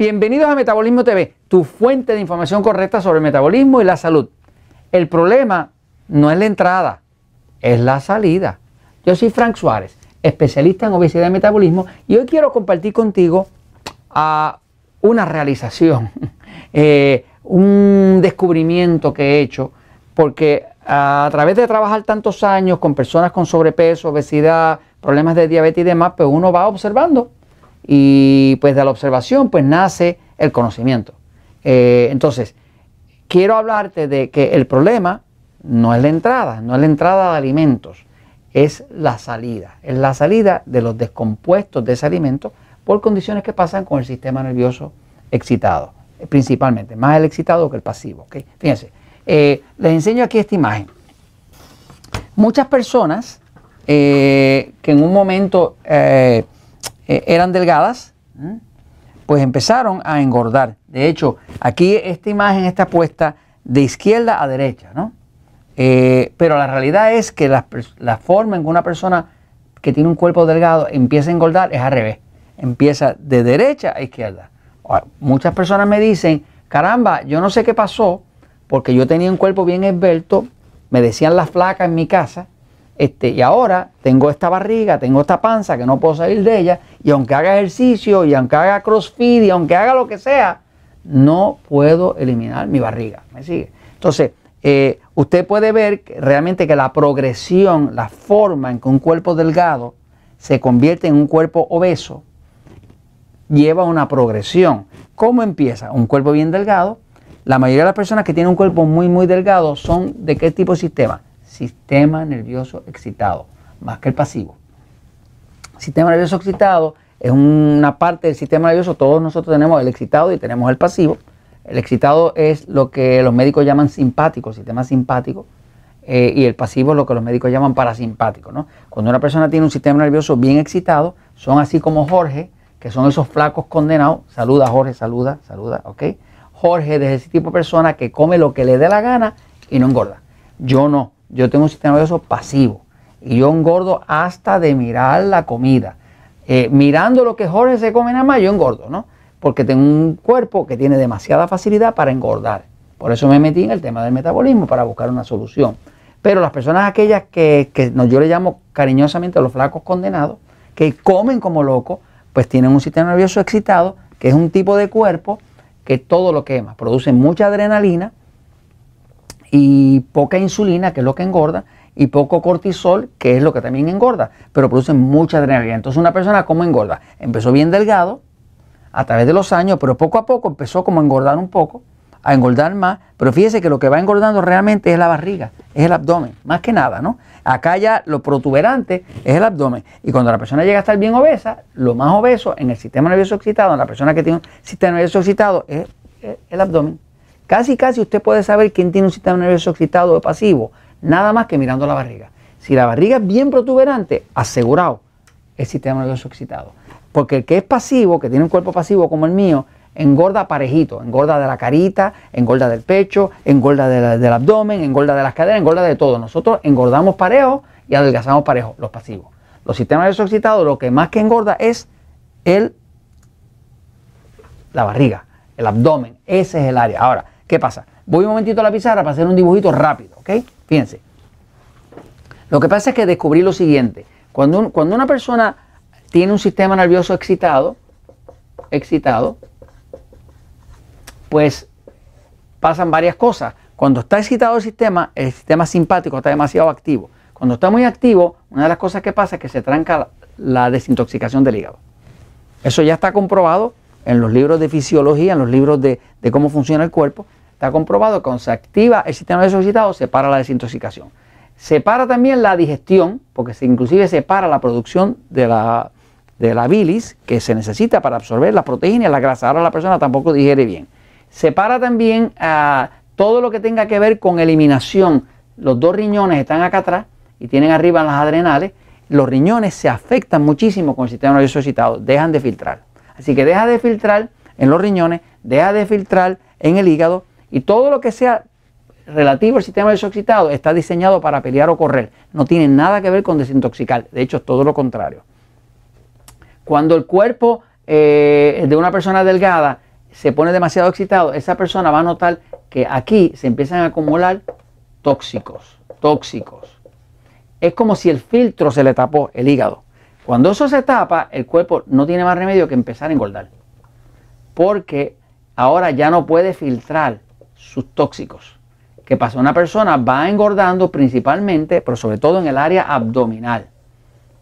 Bienvenidos a Metabolismo TV, tu fuente de información correcta sobre el metabolismo y la salud. El problema no es la entrada, es la salida. Yo soy Frank Suárez, especialista en obesidad y metabolismo, y hoy quiero compartir contigo ah, una realización, eh, un descubrimiento que he hecho, porque a través de trabajar tantos años con personas con sobrepeso, obesidad, problemas de diabetes y demás, pues uno va observando y pues de la observación pues nace el conocimiento. Eh, entonces, quiero hablarte de que el problema no es la entrada, no es la entrada de alimentos, es la salida, es la salida de los descompuestos de ese alimento por condiciones que pasan con el sistema nervioso excitado, principalmente, más el excitado que el pasivo. Fíjense, eh, les enseño aquí esta imagen. Muchas personas eh, que en un momento eh, eran delgadas, pues empezaron a engordar. De hecho, aquí esta imagen está puesta de izquierda a derecha, ¿no? Eh, pero la realidad es que la, forma en que una persona que tiene un cuerpo delgado empieza a engordar es al revés. Empieza de derecha a izquierda. Muchas personas me dicen, caramba, yo no sé qué pasó, porque yo tenía un cuerpo bien esbelto, me decían las flacas en mi casa, este, y ahora tengo esta barriga, tengo esta panza que no puedo salir de ella, y aunque haga ejercicio, y aunque haga crossfit, y aunque haga lo que sea, no puedo eliminar mi barriga. ¿Me sigue? Entonces, eh, usted puede ver realmente que la progresión, la forma en que un cuerpo delgado se convierte en un cuerpo obeso, lleva una progresión. ¿Cómo empieza? Un cuerpo bien delgado. La mayoría de las personas que tienen un cuerpo muy, muy delgado son de qué tipo de sistema? Sistema nervioso excitado, más que el pasivo. Sistema nervioso excitado es una parte del sistema nervioso, todos nosotros tenemos el excitado y tenemos el pasivo. El excitado es lo que los médicos llaman simpático, sistema simpático, eh, y el pasivo es lo que los médicos llaman parasimpático. ¿no? Cuando una persona tiene un sistema nervioso bien excitado, son así como Jorge, que son esos flacos condenados. Saluda Jorge, saluda, saluda, ¿ok? Jorge es ese tipo de persona que come lo que le dé la gana y no engorda. Yo no yo tengo un sistema nervioso pasivo y yo engordo hasta de mirar la comida. Eh, mirando lo que Jorge se come nada más, yo engordo, ¿no? Porque tengo un cuerpo que tiene demasiada facilidad para engordar. Por eso me metí en el tema del metabolismo, para buscar una solución. Pero las personas aquellas que, yo le llamo cariñosamente los flacos condenados, que comen como locos, pues tienen un sistema nervioso excitado, que es un tipo de cuerpo que todo lo quema, produce mucha adrenalina, y poca insulina, que es lo que engorda, y poco cortisol, que es lo que también engorda, pero produce mucha adrenalina. Entonces una persona, ¿cómo engorda? Empezó bien delgado a través de los años, pero poco a poco empezó como a engordar un poco, a engordar más, pero fíjese que lo que va engordando realmente es la barriga, es el abdomen, más que nada, ¿no? Acá ya lo protuberante es el abdomen. Y cuando la persona llega a estar bien obesa, lo más obeso en el sistema nervioso excitado, en la persona que tiene un sistema nervioso excitado, es el abdomen. Casi, casi usted puede saber quién tiene un sistema nervioso excitado o pasivo, nada más que mirando la barriga. Si la barriga es bien protuberante, asegurado, es sistema nervioso excitado. Porque el que es pasivo, que tiene un cuerpo pasivo como el mío, engorda parejito, engorda de la carita, engorda del pecho, engorda del abdomen, engorda de las caderas, engorda de todo. Nosotros engordamos parejo y adelgazamos parejo, los pasivos. Los sistemas nerviosos excitados, lo que más que engorda es el, la barriga, el abdomen, ese es el área. Ahora, ¿Qué pasa? Voy un momentito a la pizarra para hacer un dibujito rápido, ¿ok? Fíjense. Lo que pasa es que descubrí lo siguiente. Cuando, cuando una persona tiene un sistema nervioso excitado, excitado, pues pasan varias cosas. Cuando está excitado el sistema, el sistema simpático está demasiado activo. Cuando está muy activo, una de las cosas que pasa es que se tranca la desintoxicación del hígado. Eso ya está comprobado en los libros de fisiología, en los libros de, de cómo funciona el cuerpo, Está comprobado que cuando se activa el sistema nervioso excitado, se para la desintoxicación. Se para también la digestión, porque se, inclusive se para la producción de la, de la bilis que se necesita para absorber la proteína y la grasa. Ahora la persona tampoco digiere bien. Se para también ah, todo lo que tenga que ver con eliminación. Los dos riñones están acá atrás y tienen arriba las adrenales. Los riñones se afectan muchísimo con el sistema nervioso excitado, dejan de filtrar. Así que deja de filtrar en los riñones, deja de filtrar en el hígado y todo lo que sea relativo al sistema nervioso excitado está diseñado para pelear o correr. No tiene nada que ver con desintoxicar. De hecho, es todo lo contrario. Cuando el cuerpo eh, de una persona delgada se pone demasiado excitado, esa persona va a notar que aquí se empiezan a acumular tóxicos, tóxicos. Es como si el filtro se le tapó el hígado. Cuando eso se tapa, el cuerpo no tiene más remedio que empezar a engordar. Porque ahora ya no puede filtrar sus tóxicos. ¿Qué pasa? Una persona va engordando principalmente, pero sobre todo en el área abdominal.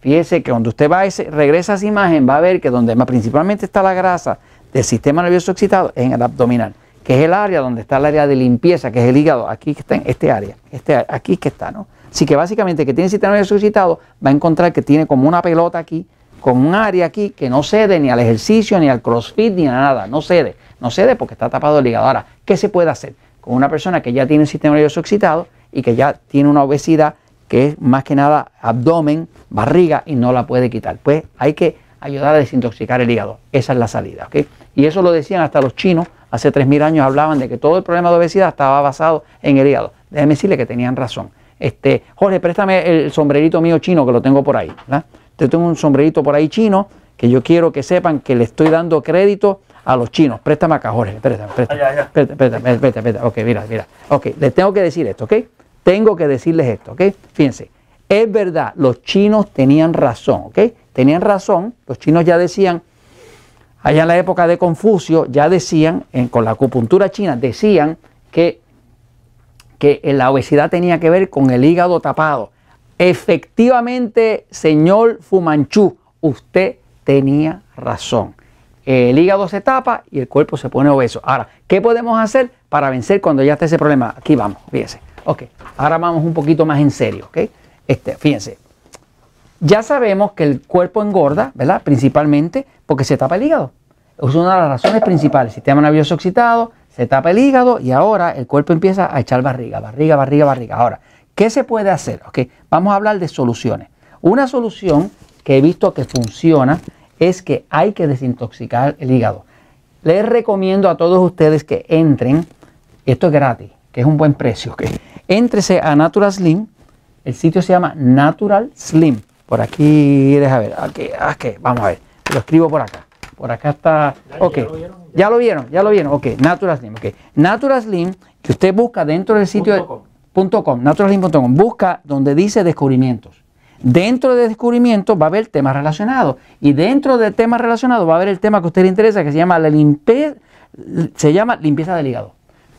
Fíjese que cuando usted va a regresa a esa imagen, va a ver que donde principalmente está la grasa del sistema nervioso excitado es en el abdominal, que es el área donde está el área de limpieza, que es el hígado, aquí que está en este área, este, aquí que está, ¿no? Así que básicamente que tiene el sistema nervioso excitado va a encontrar que tiene como una pelota aquí, con un área aquí que no cede ni al ejercicio, ni al crossfit, ni a nada, no cede, no cede porque está tapado el hígado. Ahora, ¿qué se puede hacer? Con una persona que ya tiene el sistema nervioso excitado y que ya tiene una obesidad que es más que nada abdomen, barriga y no la puede quitar. Pues hay que ayudar a desintoxicar el hígado. Esa es la salida. ¿ok? Y eso lo decían hasta los chinos. Hace 3.000 años hablaban de que todo el problema de obesidad estaba basado en el hígado. Déjeme decirle que tenían razón. Este, Jorge, préstame el sombrerito mío chino que lo tengo por ahí. Yo tengo un sombrerito por ahí chino que yo quiero que sepan que le estoy dando crédito a los chinos. Préstame acá, Jorge. Préstame, préstame. Préstame, préstame, Ok, mira, mira. Ok, les tengo que decir esto, ¿ok? Tengo que decirles esto, ¿ok? Fíjense, es verdad, los chinos tenían razón, ¿ok? Tenían razón, los chinos ya decían, allá en la época de Confucio, ya decían, con la acupuntura china, decían que, que la obesidad tenía que ver con el hígado tapado. Efectivamente, señor Fumanchu, usted tenía razón. El hígado se tapa y el cuerpo se pone obeso. Ahora, ¿qué podemos hacer para vencer cuando ya esté ese problema? Aquí vamos, fíjense. Ok, ahora vamos un poquito más en serio, ¿ok? Este, fíjense, ya sabemos que el cuerpo engorda, ¿verdad? Principalmente porque se tapa el hígado. Es una de las razones principales. Sistema nervioso excitado, se tapa el hígado y ahora el cuerpo empieza a echar barriga, barriga, barriga, barriga. Ahora, ¿qué se puede hacer? Ok, vamos a hablar de soluciones. Una solución que he visto que funciona es que hay que desintoxicar el hígado. Les recomiendo a todos ustedes que entren, esto es gratis, que es un buen precio, ¿ok? Éntrese a Natural Slim. El sitio se llama Natural Slim. Por aquí, deja ver. Aquí, aquí, vamos a ver. Lo escribo por acá. Por acá está. Ok. ¿Ya lo vieron? ¿Ya lo vieron? Ok. Natural Slim. Ok. Natural Slim, que usted busca dentro del sitio. Punto .com. naturalslim.com. Busca donde dice descubrimientos. Dentro de descubrimientos va a haber temas relacionados. Y dentro de temas relacionados va a haber el tema que a usted le interesa, que se llama la limpieza, se llama limpieza del hígado.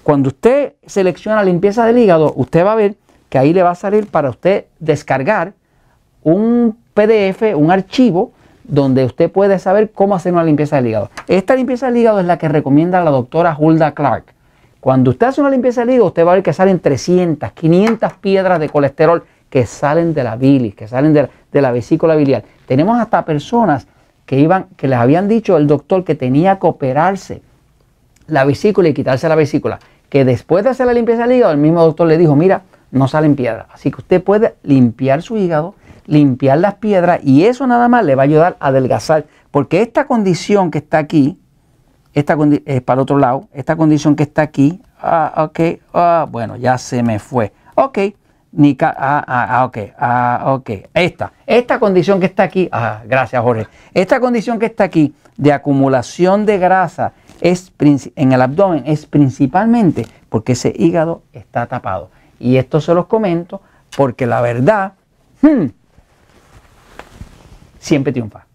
Cuando usted selecciona limpieza del hígado, usted va a ver que ahí le va a salir para usted descargar un PDF, un archivo, donde usted puede saber cómo hacer una limpieza del hígado. Esta limpieza del hígado es la que recomienda la doctora Hulda Clark. Cuando usted hace una limpieza del hígado, usted va a ver que salen 300, 500 piedras de colesterol que salen de la bilis, que salen de la, vesícula biliar. Tenemos hasta personas que iban, que les habían dicho el doctor que tenía que operarse la vesícula y quitarse la vesícula que después de hacer la limpieza del hígado, el mismo doctor le dijo, mira, no salen piedras. Así que usted puede limpiar su hígado, limpiar las piedras y eso nada más le va a ayudar a adelgazar. Porque esta condición que está aquí, esta es para el otro lado, esta condición que está aquí, ah, ok, ah, bueno, ya se me fue. Ok, ni ah, ah, ah, ok, ah, ok, esta, esta condición que está aquí, ah, gracias Jorge, esta condición que está aquí de acumulación de grasa es, en el abdomen es principalmente porque ese hígado está tapado. Y esto se los comento porque la verdad hmm, siempre triunfa.